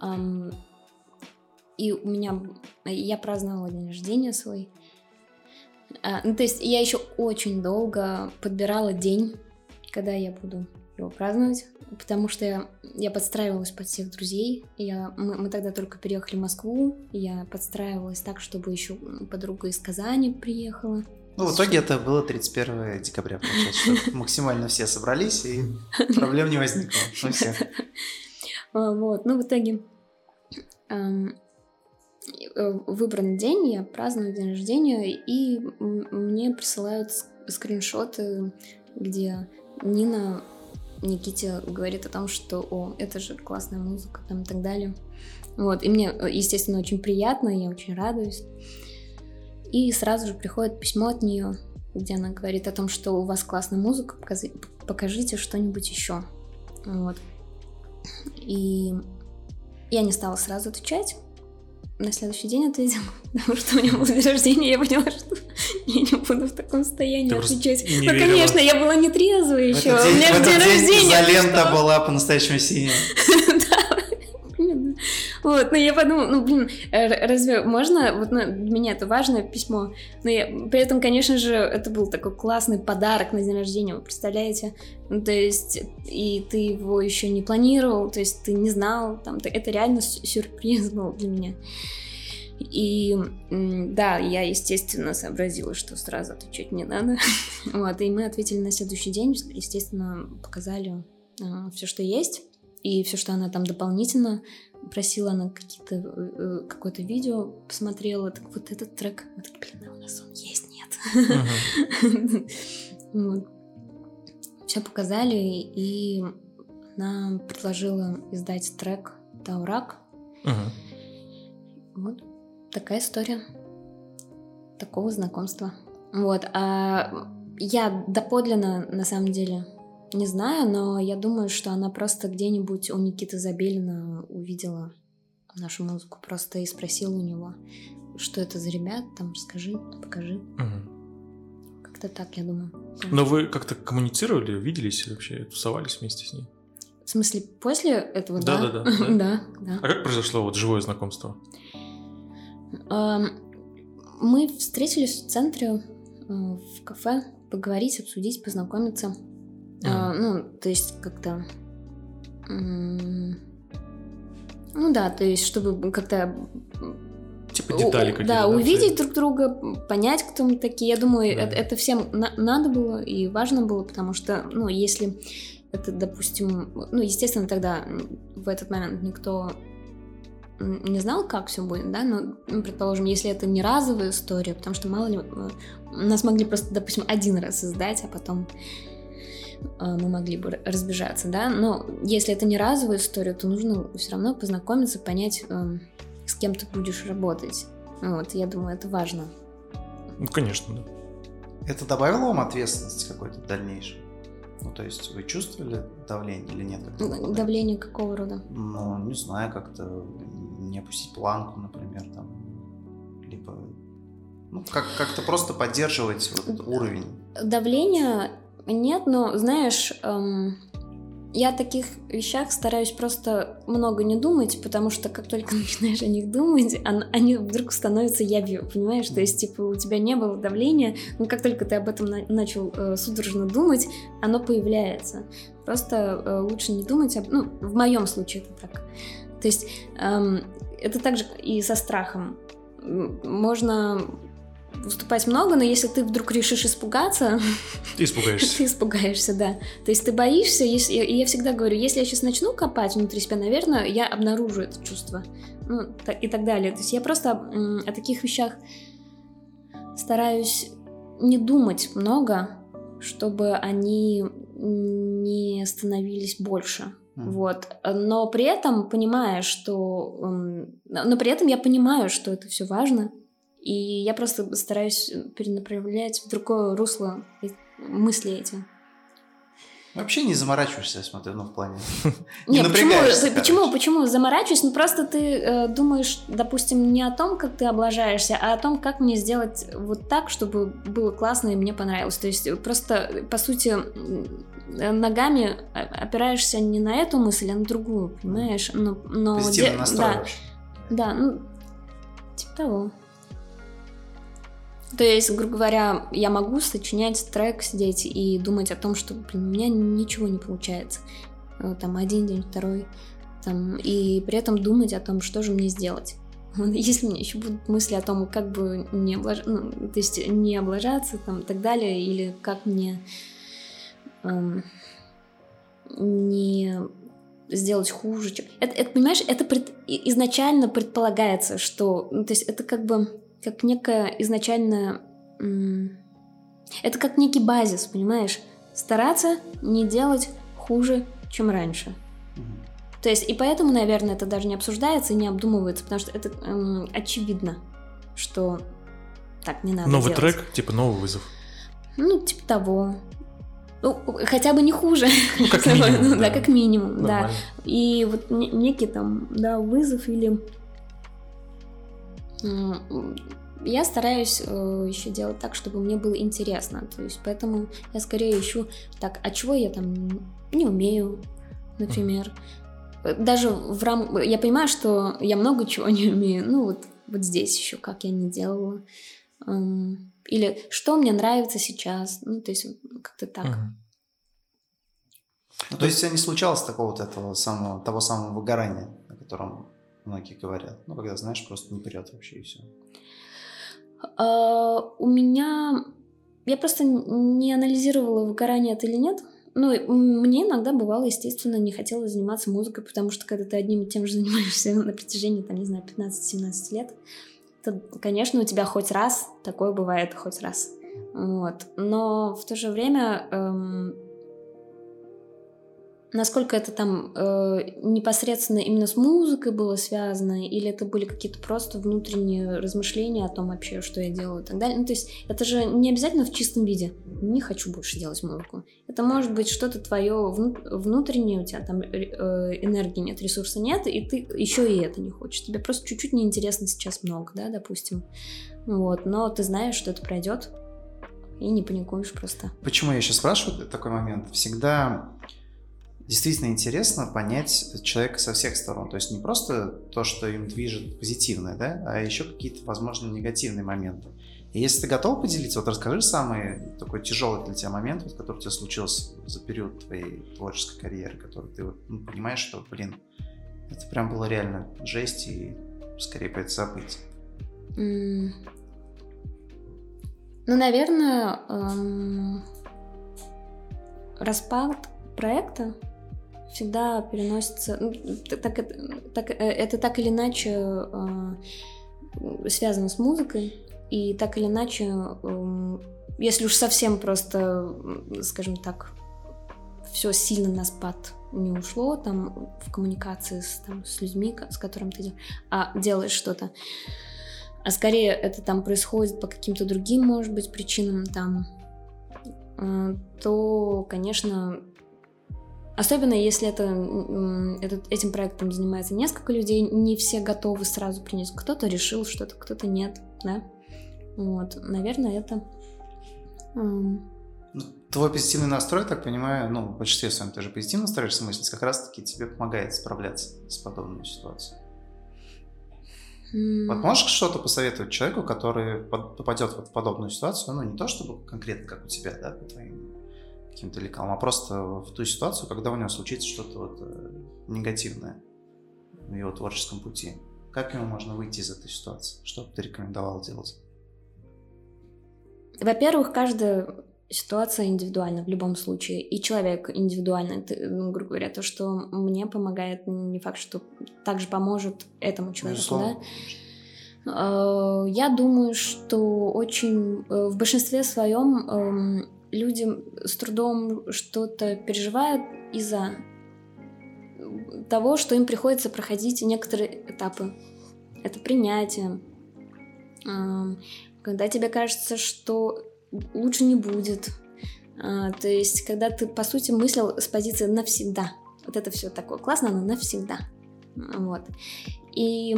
ам, И у меня... Я праздновала день рождения свой. А, Ну, то есть я еще очень долго подбирала день, когда я буду его праздновать, потому что я, я подстраивалась под всех друзей. Я, мы, мы тогда только переехали в Москву, я подстраивалась так, чтобы еще подруга из Казани приехала. Ну, в итоге это было 31 декабря, получается, что максимально все собрались, и проблем не возникло. Ну, все. А, Вот, ну в итоге эм, э, выбран день, я праздную день рождения, и мне присылают скриншоты, где Нина Никите говорит о том, что о, это же классная музыка, там и так далее. Вот, и мне, э, естественно, очень приятно, я очень радуюсь. И сразу же приходит письмо от нее, где она говорит о том, что у вас классная музыка, покажите что-нибудь еще. Вот. И Я не стала сразу отвечать. На следующий день ответила, потому что у меня было день рождения, я поняла, что я не буду в таком состоянии Ты отвечать. Ну, верила. конечно, я была не трезвая еще. этот У день, меня же день день рождения. изолента что? была по-настоящему синяя. Да. Вот, но я подумала, ну, блин, р- разве можно, вот ну, для меня это важное письмо, но я, при этом, конечно же, это был такой классный подарок на день рождения, вы представляете? Ну, то есть, и ты его еще не планировал, то есть ты не знал, там, это реально сю- сюрприз был для меня. И да, я, естественно, сообразила, что сразу отвечать не надо. Вот, и мы ответили на следующий день, естественно, показали все, что есть, и все, что она там дополнительно просила, она какие-то э, э, какое-то видео посмотрела, так вот этот трек, мы такие, блин, а у нас он есть, нет. Все показали, и она предложила издать трек Таурак. Вот такая история такого знакомства. Вот, а я доподлинно, на самом деле, не знаю, но я думаю, что она просто где-нибудь у Никиты Забелина увидела нашу музыку, просто и спросила у него, что это за ребят, там, расскажи, покажи. Мгм. Как-то так, я думаю. Но вы как-то коммуницировали, виделись вообще, тусовались вместе с ней? В смысле, после этого, да? Да-да-да, да. Да, да. А как произошло вот живое знакомство? Эм, Мы встретились в центре, э, в кафе, поговорить, обсудить, познакомиться. А. Ну, то есть как-то... Ну да, то есть чтобы как-то... Типа детали какие-то. Да, все? увидеть друг друга, понять, кто мы такие. Я думаю, Да. это, это всем на- надо было и важно было, потому что, ну, если это, допустим... Ну, естественно, тогда в этот момент никто не знал, как все будет, да, но, ну, предположим, если это не разовая история, потому что, мало ли, э, нас могли просто, допустим, один раз издать, а потом мы могли бы разбежаться, да, но если это не разовая история, то нужно все равно познакомиться, понять, эм, с кем ты будешь работать. Вот, я думаю, это важно. Ну, конечно, да. Это добавило вам ответственности какой-то дальнейшей? Ну, то есть вы чувствовали давление или нет? это? Давление какого рода? Ну, не знаю, как-то не опустить планку, например, там, либо... Ну, как- как-то просто поддерживать вот уровень. Давления нет, но, знаешь, эм, я о таких вещах стараюсь просто много не думать, потому что как только начинаешь о них думать, он- они вдруг становятся явью, понимаешь? То есть, типа, у тебя не было давления, но как только ты об этом на- начал э, судорожно думать, оно появляется. Просто э, лучше не думать об... Ну, в моем случае это так. То есть, эм, это также и со страхом. Можно выступать много, но если ты вдруг решишь испугаться, Ты испугаешься. ты испугаешься, да. То есть ты боишься, если, и я всегда говорю, если я сейчас начну копать внутри себя, наверное, я обнаружу это чувство. Ну, и так далее. То есть я просто о таких вещах стараюсь не думать много, чтобы они не становились больше. Вот. Но при этом понимая, что... Но при этом я понимаю, что это все важно. И я просто стараюсь перенаправлять в другое русло э- мысли эти. Вообще не заморачиваешься, я смотрю, ну, в плане... Не Не, почему, почему, почему заморачиваюсь? Ну просто ты э, думаешь, допустим, не о том, как ты облажаешься, а о том, как мне сделать вот так, чтобы было классно и мне понравилось. То есть просто, по сути, э, ногами опираешься не на эту мысль, а на другую, понимаешь? Но, но Позитивный де- да, да, ну, типа того. То есть, грубо говоря, я могу сочинять трек, сидеть и думать о том, что, блин, у меня ничего не получается. Э, Там один день, второй. Там, и при этом думать о том, что же мне сделать. Если у меня еще будут мысли о том, как бы не облажаться, ну, то есть не облажаться там, и так далее, или как мне эм, не сделать хуже. чем- Это, это, понимаешь, это пред- изначально предполагается, что, ну, то есть это как бы как некая изначальная, это как некий базис, понимаешь? Стараться не делать хуже, чем раньше. То есть и поэтому, наверное, это даже не обсуждается и не обдумывается, потому что это эм, очевидно, что так не надо Новый делать. трек, типа новый вызов. Ну, типа того. Ну, хотя бы не хуже. Ну, как минимум, да, да. как минимум, да. Нормально. И вот не- некий там, да, вызов или... м, Я стараюсь еще делать так, чтобы мне было интересно. То есть, поэтому я скорее ищу, так, а чего я там не умею, например. Даже в рам... Я понимаю, что я много чего не умею. Ну, вот, вот здесь еще, как я не делала. М, Или что мне нравится сейчас. Ну, то есть, как-то так. Ну, то есть у тебя не случалось такого вот этого самого, того самого выгорания, о котором многие говорят? Ну, когда, знаешь, просто не прет вообще и все. А, У меня... Я просто не анализировала, выгорание это или нет. Ну, мне иногда бывало, естественно, не хотелось заниматься музыкой, потому что когда ты одним и тем же занимаешься на протяжении, там, не знаю, 15-17 лет, то, конечно, у тебя хоть раз такое бывает, хоть раз. Вот. Но в то же время эм, насколько это там э, непосредственно именно с музыкой было связано, или это были какие-то просто внутренние размышления о том вообще, что я делаю и так далее. Ну, то есть это же не обязательно в чистом виде. Не хочу больше делать музыку. Это может быть что-то твое внутреннее, у тебя там э, энергии нет, ресурса нет, и ты еще и это не хочешь. Тебе просто чуть-чуть неинтересно сейчас много, да, допустим. Вот, но ты знаешь, что это пройдет, и не паникуешь просто. Почему я сейчас спрашиваю такой момент? Всегда действительно интересно понять человека со всех сторон. То есть не просто то, что им движет позитивное, да, а еще какие-то, возможно, негативные моменты. И если ты готов поделиться, вот расскажи самый такой тяжелый для тебя момент, вот, который у тебя случился за период твоей творческой карьеры, который ты ну, понимаешь, что, блин, это прям было реально жесть, и скорее бы это забыть. Mm. Ну, наверное, эм, распад проекта всегда переносится, ну, так, так, это так или иначе э, связано с музыкой, и так или иначе, э, если уж совсем просто, скажем так, все сильно на спад не ушло там в коммуникации с, там, с людьми, с которыми ты а делаешь что-то, а скорее это там происходит по каким-то другим, может быть, причинам там, то, конечно, особенно если это, этот, этим проектом занимается несколько людей, не все готовы сразу принять. Кто-то решил что-то, кто-то нет, да. Вот, наверное, это... Твой позитивный настрой, так понимаю, ну, в большинстве своем ты же позитивно настроишься мыслить, как раз-таки тебе помогает справляться с подобной ситуацией. Вот можешь что-то посоветовать человеку, который попадет в подобную ситуацию, ну не то чтобы конкретно как у тебя, да, по твоим каким-то лекалам, а просто в ту ситуацию, когда у него случится что-то вот э, негативное в его творческом пути. Как ему можно выйти из этой ситуации? Что бы ты рекомендовал делать? Во-первых, каждая ситуация индивидуальна в любом случае, и человек индивидуально. Это, ну, грубо говоря, то, что мне помогает, не факт, что также поможет этому человеку, Безусловно. да. Я думаю, что очень в большинстве своем люди с трудом что-то переживают из-за того, что им приходится проходить некоторые этапы. Это принятие. Когда тебе кажется, что лучше не будет. А, то есть, когда ты, по сути, мыслил с позиции навсегда. Вот это все такое классно, но навсегда. Вот. И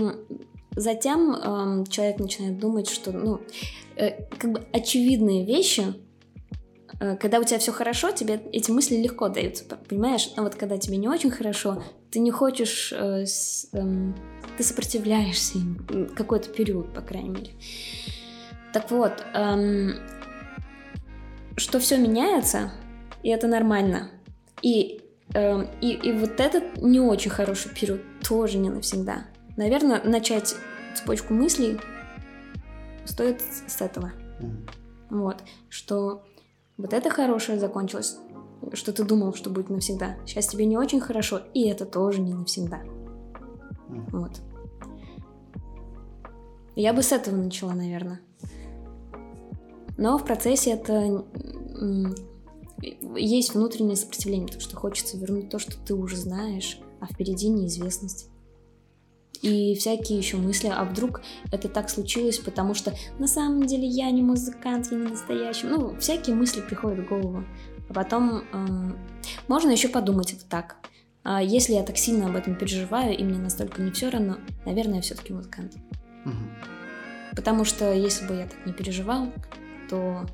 затем человек начинает думать, что, ну, э, как бы очевидные вещи, когда у тебя все хорошо, тебе эти мысли легко даются, понимаешь? А вот когда тебе не очень хорошо, ты не хочешь, э, с, э, ты сопротивляешься им какой-то период, по крайней мере. Так вот, эм, что все меняется, и это нормально. И, э, и, и вот этот не очень хороший период тоже не навсегда. Наверное, начать цепочку мыслей стоит с этого. Mm. Вот, что вот это хорошее закончилось, что ты думал, что будет навсегда. Сейчас тебе не очень хорошо, и это тоже не навсегда. Mm. Вот. Я бы с этого начала, наверное. Но в процессе это есть внутреннее сопротивление, потому что хочется вернуть то, что ты уже знаешь, а впереди неизвестность. И всякие еще мысли, а вдруг это так случилось, потому что на самом деле я не музыкант, я не настоящий. Ну, всякие мысли приходят в голову. А потом эм, можно еще подумать вот так. А если я так сильно об этом переживаю, и мне настолько не все равно, наверное, я все-таки музыкант. Мгм. Потому что если бы я так не переживал, то,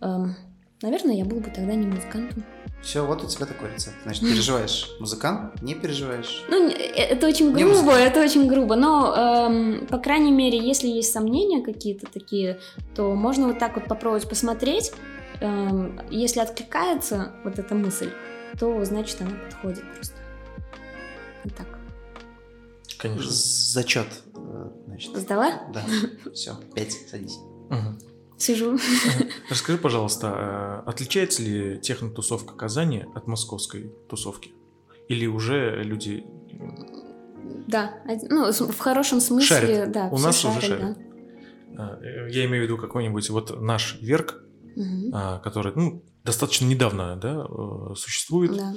эм, наверное, я был бы тогда не музыкантом. Все, вот у тебя такой рецепт. Значит, переживаешь музыкант, не переживаешь. Ну, э, это очень грубо, это очень грубо, но, эм, по крайней мере, если есть сомнения какие-то такие, то можно вот так вот попробовать посмотреть. Эм, если откликается вот эта мысль, то значит она подходит просто. Вот так. Конечно. Зачет. э, Значит, Сдала? да. Все, пять, садись. Мгм. Сижу. Расскажи, пожалуйста, э, отличается ли технотусовка Казани от московской тусовки? Или уже люди... Да, ну, в хорошем смысле, Шарят. да. У нас уже шарят, шарят. э, Я имею в виду какой-нибудь вот наш Верк, да. А, который ну, достаточно недавно да, э, существует, Да.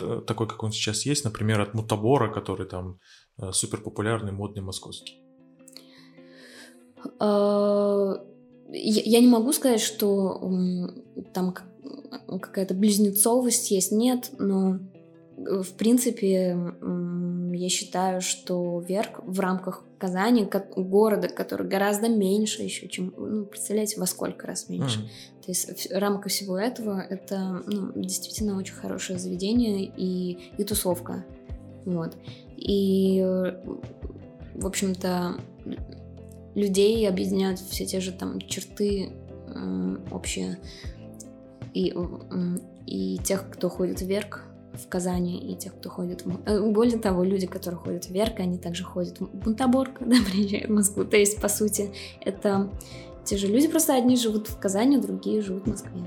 э, такой, как он сейчас есть, например, от Мутабора, который там супер популярный, модный, московский. Я я не могу сказать, что там какая-то близнецовость есть, нет, но э, в принципе я считаю, что Верк в рамках Казани, города, который гораздо меньше еще, чем, ну, представляете, во сколько раз меньше. Мгм. То есть в рамка всего этого это ну, действительно очень хорошее заведение и, и тусовка. Вот. И, э, в общем-то, людей объединяют все те же там черты м, общие. И, и тех, кто ходит вверх в Казани, и тех, кто ходит в... Э, Более того, люди, которые ходят вверх, они также ходят в Бунтабор, когда приезжают в Москву. То есть, по сути, это те же люди, просто одни живут в Казани, другие живут в Москве.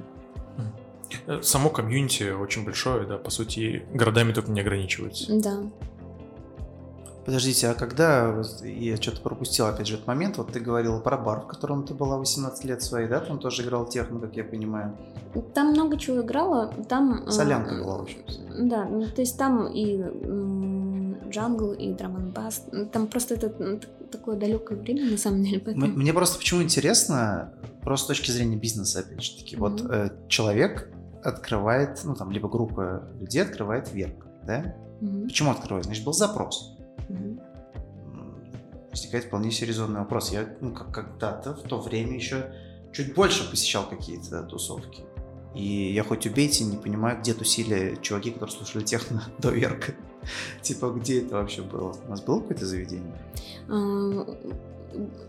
Э, Само комьюнити очень большое, да, по сути, городами только не ограничивается. Да. Подождите, а когда, вот я что-то пропустил опять же этот момент, вот ты говорила про бар, в котором ты была 18 лет своей, да, там тоже играл техно, как я понимаю. Там много чего играла. Там... э, Солянка была, в общем. Да, ну, то есть там и м, джангл, и драм бас. Там просто это такое далекое время, на самом деле. Поэтому... Мне просто почему интересно, просто с точки зрения бизнеса, опять же таки, вот Мгм. э, человек открывает, ну там, либо группа людей открывает верк, да? Мгм, Почему открывает? Значит, был запрос. Возникает вполне себе резонный вопрос. Я ну, как, когда-то в то время еще чуть больше посещал какие-то тусовки. И я хоть убейте, не понимаю, где тусили чуваки, которые слушали техно до Верка. Типа, где это вообще было? У нас было какое-то заведение? А,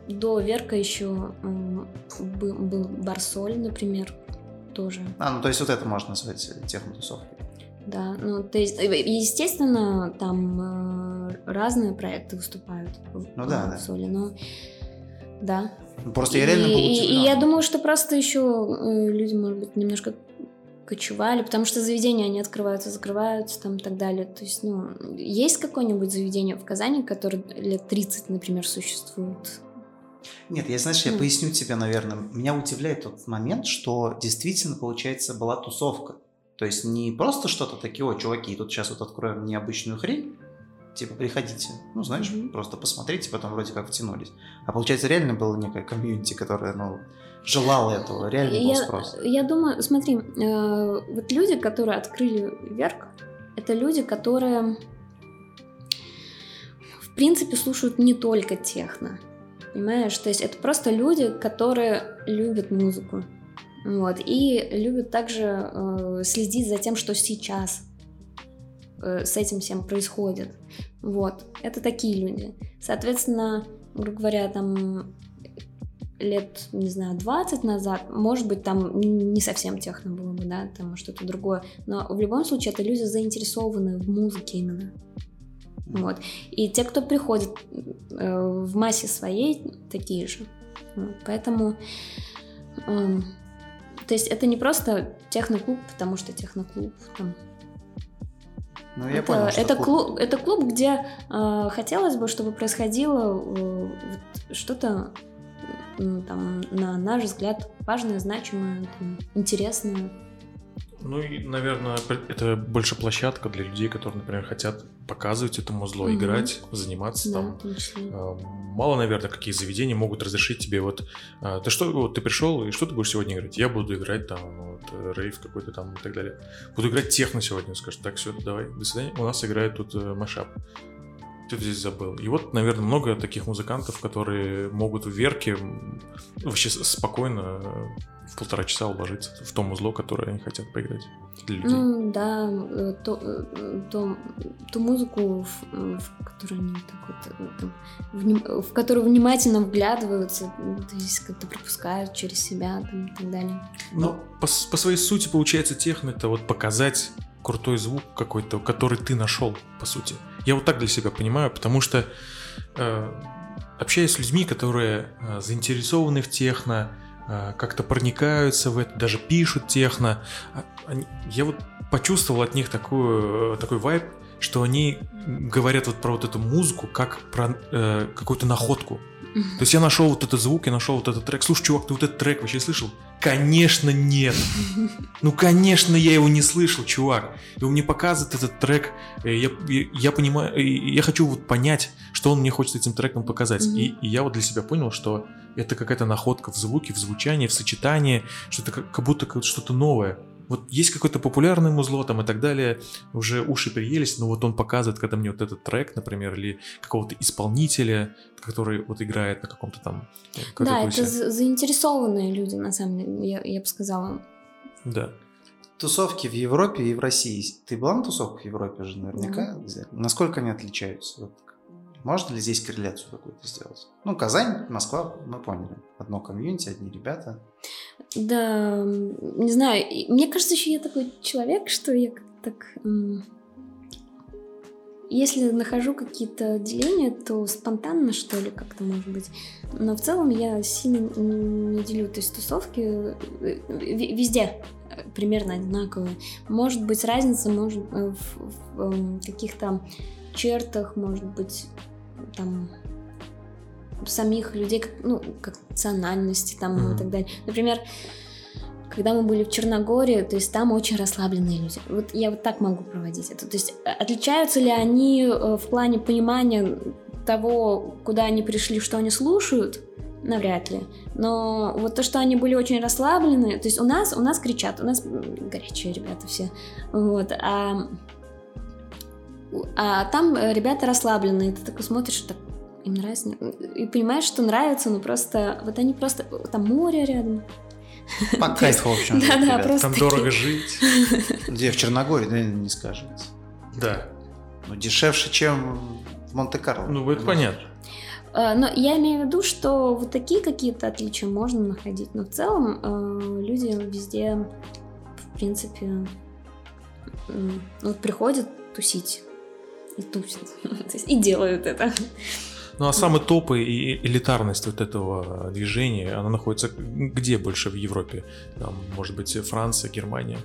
До Верка еще был Барсоль, например, тоже. А, ну то есть вот это можно назвать техно-тусовкой. Да, ну то есть, э, естественно, там разные проекты выступают в Ну да, в да. Барсоле, но да. Ну, Просто я реально и, был и- удивлен. и я думаю, что просто еще э, люди, может быть, немножко кочевали, потому что заведения, они открываются, закрываются там и так далее. То есть, ну, есть какое-нибудь заведение в Казани, которое лет 30, например, существует? Нет, я, знаешь, я Ну. поясню тебе, наверное. Меня удивляет тот момент, что действительно, получается, была тусовка. То есть не просто что-то такие, о, чуваки, тут сейчас вот откроем необычную хрень, типа, приходите. Ну, знаешь, Мгм. просто посмотрите, потом вроде как втянулись. А получается, реально было некое комьюнити, которое, ну, желало этого, реально был Я, спрос. я думаю, смотри, э, вот люди, которые открыли Верк, это люди, которые, в принципе, слушают не только техно. Понимаешь? То есть это просто люди, которые любят музыку. Вот, и любят также э, следить за тем, что сейчас с этим всем происходит. Вот, это такие люди. Соответственно, грубо говоря, там лет, не знаю, 20 назад, может быть, там не совсем техно было бы, да, там что-то другое, но в любом случае это люди заинтересованы в музыке именно. Вот. И те, кто приходит э, в массе своей, такие же. Вот. Поэтому, эм, то есть это не просто техноклуб, потому что техноклуб. Там. Ну, я это, понял, что это, клуб- клуб, это клуб, где э, хотелось бы, чтобы происходило э, что-то м, там, на наш взгляд, важное, значимое, там, интересное. Ну и, наверное, это больше площадка для людей, которые, например, хотят показывать это музло, Мгм. играть, заниматься Да, там. числе. А, Мало, наверное, какие заведения могут разрешить тебе вот, а, ты что, вот ты пришел, и что ты будешь сегодня играть? Я буду играть там, вот, рейв какой-то там и так далее. Буду играть техно сегодня, скажешь, так, все, давай, до свидания. У нас играет тут э, машап. Ты здесь забыл. И вот, наверное, много таких музыкантов, которые могут в верке вообще спокойно в полтора часа уложиться в то музло, которое они хотят поиграть для людей. Ну да, э, то, э, то- ту музыку, в, э, в которую они так вот, там, вним- в которую внимательно вглядываются, м, то есть как-то пропускают через себя там, и так далее. Ну, по, по своей сути, получается, техно это вот показать крутой звук какой-то, который ты нашел, по сути. Я вот так для себя понимаю, потому что э, общаясь с людьми, которые э, заинтересованы в техно, э, как-то проникаются в это, даже пишут техно, а- они- я вот почувствовал от них такую, э, такой вайб, что они говорят вот про вот эту музыку как про э, какую-то находку. То есть я нашел вот этот звук, я нашел вот этот трек. Слушай, чувак, ты вот этот трек вообще слышал? Конечно, нет. Ну, конечно, я его не слышал, чувак. И он мне показывает этот трек. и Я, я, я понимаю, и я хочу вот понять, что он мне хочет этим треком показать. Мгм. И, и я вот для себя понял, что это какая-то находка в звуке, в звучании, в сочетании, что это как, как будто что-то новое. Вот есть какое-то популярное музло там и так далее, уже уши приелись, но вот он показывает, когда мне вот этот трек, например, или какого-то исполнителя, который вот играет на каком-то там... э, Да, это заинтересованные люди, на самом деле, я, я бы сказала. Да. Тусовки в Европе и в России. Ты была на тусовках в Европе же наверняка? Где- Насколько они отличаются? Вот можно ли здесь корреляцию какую-то сделать? Ну, Казань, Москва, мы поняли. Одно комьюнити, одни ребята. Да, не знаю, мне кажется, еще я такой человек, что я так... Если нахожу какие-то деления, то спонтанно, что ли, как-то может быть. Но в целом я сильно не делю. То есть тусовки э, везде э, примерно одинаковые. Может быть разница может э, в, в, эм, каких-то чертах, может быть там самих людей, как, ну, как национальности там Мгм. и так далее. Например, когда мы были в Черногории, то есть там очень расслабленные люди. Вот я вот так могу проводить это. То есть э, отличаются ли они э, в плане понимания того, куда они пришли, что они слушают? Навряд ли. Но вот то, что они были очень расслаблены, то есть у нас, у нас кричат, у нас горячие ребята все. Вот. А, а там э, ребята расслабленные, ты такой смотришь, так, им нравится, и понимаешь, что нравится, но просто, вот они просто, там море рядом, По кайфу, в общем. Да, да, просто- Там дорого жить. Где, в Черногории, да, не скажете. Да. Ну, дешевше, чем в Монте-Карло. Ну, это понятно. Э, Но я имею в виду, что вот такие какие-то отличия можно находить, но в целом э, люди везде, в принципе, вот приходят тусить и тусят, и делают это. Ну, а самый топ и элитарность вот этого движения, она находится где больше в Европе? Там, может быть, Франция, Германия?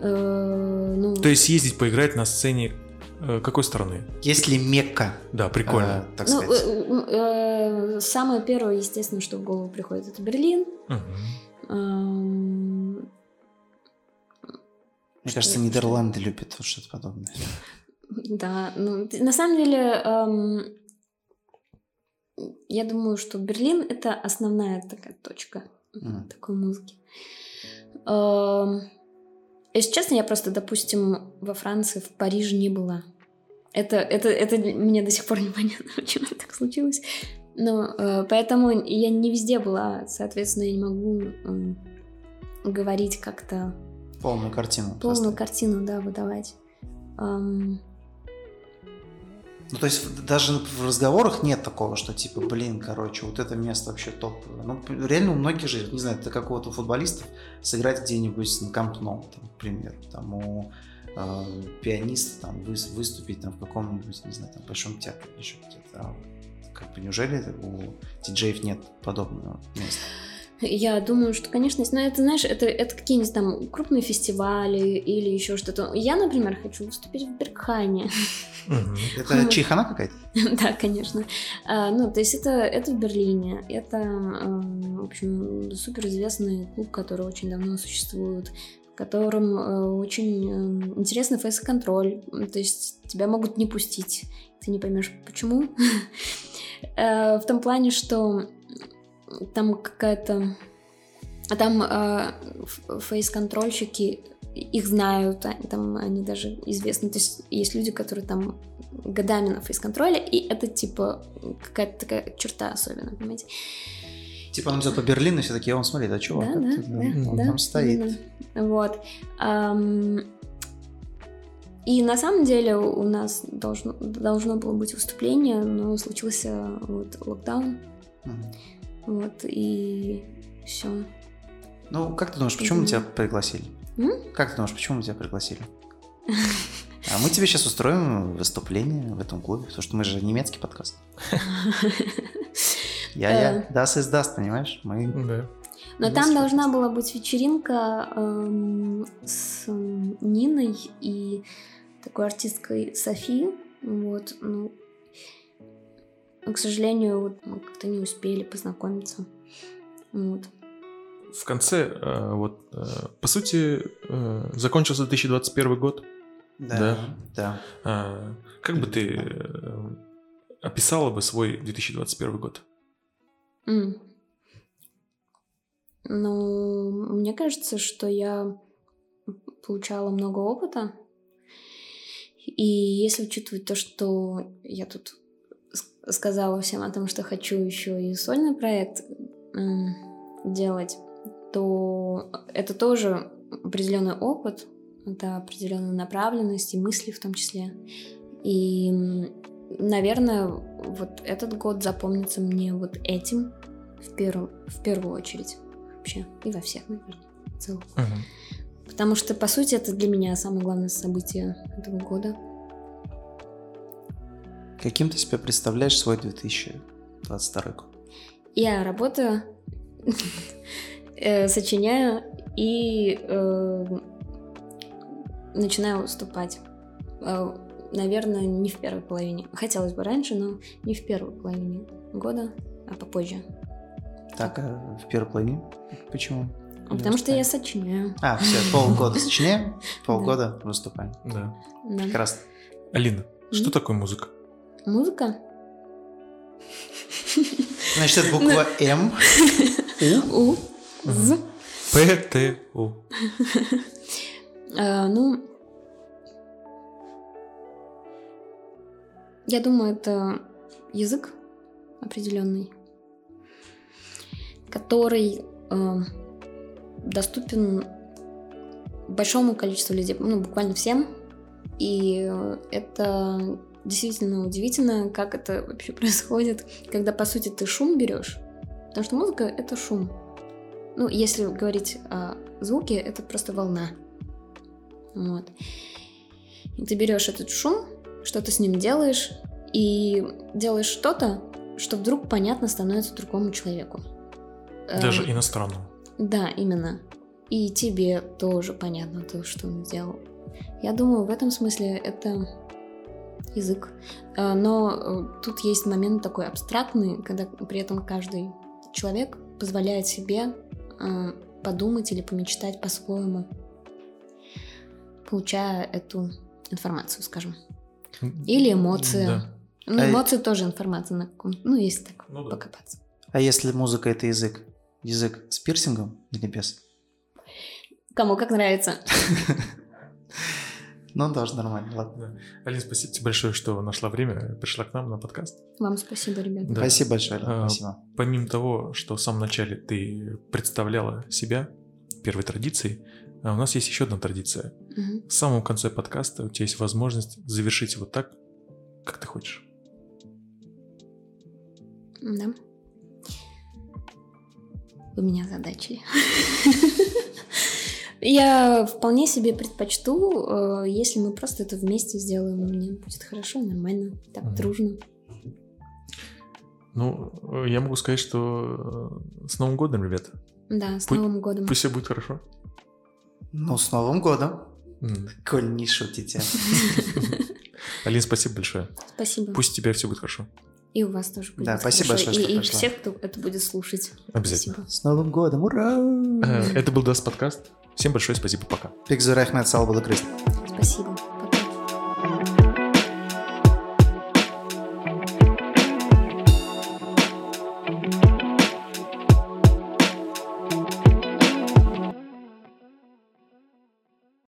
Э, Ну, То есть съездить поиграть на сцене э, какой страны? Есть ли Мекка, Да, прикольно. э, так ну, сказать? э, э, самое первое, естественно, что в голову приходит, это Берлин. Мгм. Эм, Мне кажется, Нидерланды любят вот что-то подобное. Да, ну, на самом деле, эм, я думаю, что Берлин — это основная такая точка Мгм. такой музыки. Эм, если честно, я просто, допустим, во Франции, в Париже не была. Это, это, это мне до сих пор непонятно, почему так случилось. Но э, поэтому я не везде была, соответственно, я не могу м, говорить как-то Полную картину. полную составить. картину, да, выдавать. Эм, Ну, то есть даже в разговорах нет такого, что типа, блин, короче, вот это место вообще топовое. Ну, реально у многих же, не знаю, это какого-то футболистов сыграть где-нибудь на Камп Ноу, там, к там у э, пианиста там выс- выступить там в каком-нибудь, не знаю, там Большом театре еще где-то. А как бы неужели у диджеев нет подобного места? Я думаю, что, конечно. Но это, знаешь, это, это какие-нибудь там крупные фестивали или еще что-то. Я, например, хочу выступить в Бергхайне. Мгм. Это чайхана какая-то? да, конечно. А, ну, то есть это, это в Берлине. Это, эм, в общем, суперизвестный клуб, который очень давно существует. которым э, очень э, интересный фейс-контроль. То есть тебя могут не пустить. Ты не поймешь, почему. Э, в том плане, что там какая-то... Там э, фейс-контрольщики, их знают, а, там они даже известны. То есть есть люди, которые там годами на фейс-контроле, и это типа какая-то такая черта особенная, понимаете? Типа он идет по Берлину, все такие, он смотри, да чувак, Да, да, это, да, он да, там стоит. именно. Вот. И на самом деле у нас должно, должно было быть выступление, но случился вот локдаун, Мгм. Вот, и все. Ну, как ты думаешь, почему мы тебя пригласили? М? Как ты думаешь, почему мы тебя пригласили? А мы тебе сейчас устроим выступление в этом клубе, потому что мы же немецкий подкаст. Я-я, das ist das, понимаешь? Мы... Да. Но там должна была быть вечеринка эм, с Ниной и такой артисткой Софи. Вот, ну, но, к сожалению, вот мы как-то не успели познакомиться. Вот. В конце, э, вот, э, по сути, э, закончился 2021 год. Да, Да. да. А, Как бы ты описала бы свой 2021 год? М. Ну, мне кажется, что я получала много опыта. И если учитывать то, что я тут сказала всем о том, что хочу еще и сольный проект делать, то это тоже определенный опыт, это определенная направленность и мысли в том числе. И, наверное, вот этот год запомнится мне вот этим в, первую в первую очередь вообще. И во всех, наверное, в целом. Мгм. Потому что, по сути, это для меня самое главное событие этого года. Каким ты себе представляешь свой 2022 год? Я работаю, э, сочиняю и э, начинаю выступать. Э, Наверное, не в первой половине. Хотелось бы раньше, но не в первой половине года, а попозже. Так, а в первой половине? Почему? Ну, Потому что я сочиняю. А, все, полгода сочиняем, полгода выступаем. Да. Прекрасно. Алина, что такое музыка? Музыка? Значит, это буква М. У. З. ПТУ. А, ну, я думаю, это язык определенный, который э, доступен большому количеству людей, ну, буквально всем. И э, это действительно удивительно, как это вообще происходит, когда, по сути, ты шум берешь. Потому что музыка — это шум. Ну, если говорить о звуке, это просто волна. Вот. И ты берешь этот шум, что ты с ним делаешь, и делаешь что-то, что вдруг понятно становится другому человеку. Даже Эм, иностранному. Да, именно. И тебе тоже понятно то, что он сделал. Я думаю, в этом смысле это язык. Э, Но э, тут есть момент такой абстрактный, когда при этом каждый человек позволяет себе э, подумать или помечтать по-своему, получая эту информацию, скажем. Или эмоции. Да. Ну, А и- эмоции тоже информация на каком Ну, если так Ну да. покопаться. А если музыка это язык? Язык с пирсингом или без? Кому как нравится. Ну, даже нормально, ладно. Да. Алина, спасибо тебе большое, что нашла время, пришла к нам на подкаст. Вам спасибо, ребята. Да. Спасибо большое, Алена, А, спасибо. Помимо того, что в самом начале ты представляла себя первой традицией, а у нас есть еще одна традиция. Мгм. В самом конце подкаста у тебя есть возможность завершить его так, как ты хочешь. Да. Вы меня задачили. Я вполне себе предпочту, э, если мы просто это вместе сделаем, мне будет хорошо, нормально, так Мгм. дружно. Ну, э, я могу сказать, что э, с Новым годом, ребята. Да, с Пусть- Новым годом. Пусть все будет хорошо. Ну, с Новым годом. М. Коль не шутите. Алин, спасибо большое. Спасибо. Пусть у тебя все будет хорошо. И у вас тоже будет Да, спасибо хорошо. большое, что И, и пришла. всех, кто это будет слушать. Обязательно. Спасибо. С Новым годом, ура! Э, Это был Даст подкаст. Всем большое спасибо, пока. Пик Рахмет, Салбада Спасибо.